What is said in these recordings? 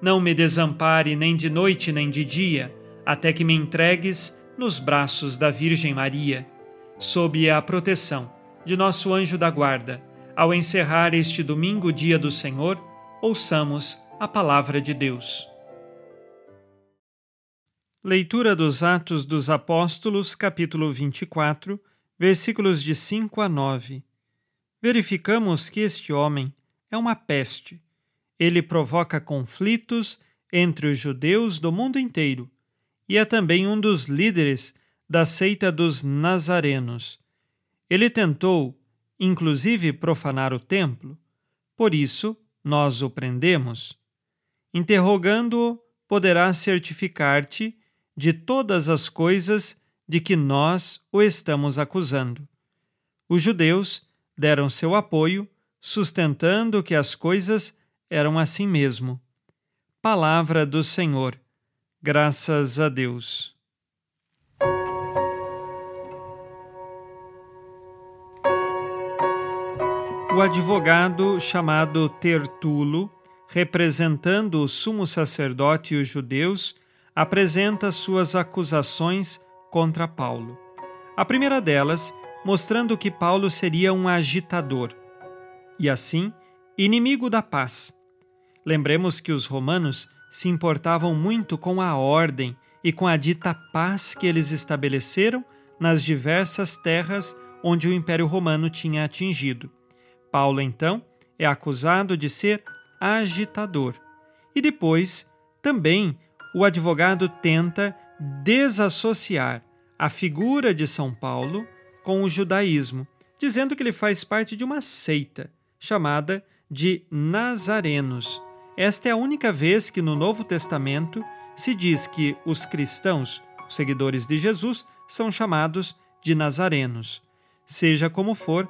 não me desampare nem de noite nem de dia, até que me entregues nos braços da Virgem Maria, sob a proteção de nosso anjo da guarda. Ao encerrar este domingo, dia do Senhor, ouçamos a palavra de Deus. Leitura dos Atos dos Apóstolos, capítulo 24, versículos de 5 a 9. Verificamos que este homem é uma peste. Ele provoca conflitos entre os judeus do mundo inteiro e é também um dos líderes da seita dos Nazarenos. Ele tentou, inclusive, profanar o templo, por isso nós o prendemos. Interrogando-o, poderá certificar-te de todas as coisas de que nós o estamos acusando. Os judeus deram seu apoio, sustentando que as coisas eram assim mesmo. Palavra do Senhor Graças a Deus. O advogado chamado Tertulo, representando o sumo sacerdote e os judeus, apresenta suas acusações contra Paulo. A primeira delas, mostrando que Paulo seria um agitador e, assim, inimigo da paz. Lembremos que os romanos se importavam muito com a ordem e com a dita paz que eles estabeleceram nas diversas terras onde o Império Romano tinha atingido. Paulo, então, é acusado de ser agitador. E depois, também, o advogado tenta desassociar a figura de São Paulo com o judaísmo, dizendo que ele faz parte de uma seita chamada de Nazarenos esta é a única vez que no Novo Testamento se diz que os cristãos, os seguidores de Jesus, são chamados de nazarenos. Seja como for,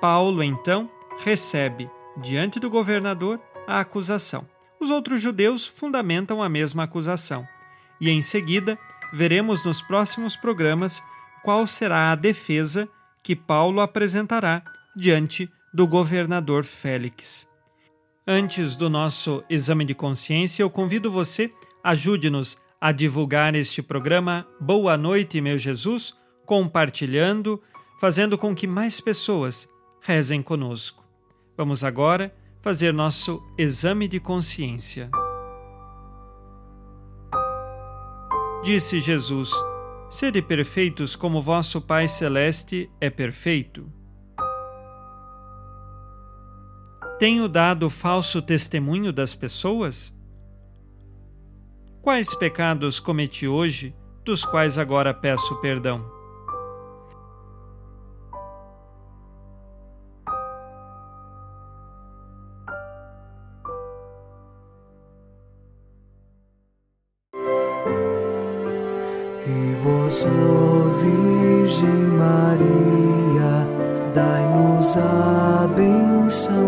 Paulo então recebe, diante do governador, a acusação. Os outros judeus fundamentam a mesma acusação. E em seguida, veremos nos próximos programas qual será a defesa que Paulo apresentará diante do governador Félix. Antes do nosso exame de consciência, eu convido você, ajude-nos a divulgar este programa Boa Noite, meu Jesus, compartilhando, fazendo com que mais pessoas rezem conosco. Vamos agora fazer nosso exame de consciência. Disse Jesus: Sede perfeitos como vosso Pai Celeste é perfeito. Tenho dado falso testemunho das pessoas? Quais pecados cometi hoje, dos quais agora peço perdão? E vós, Virgem Maria, dai-nos a benção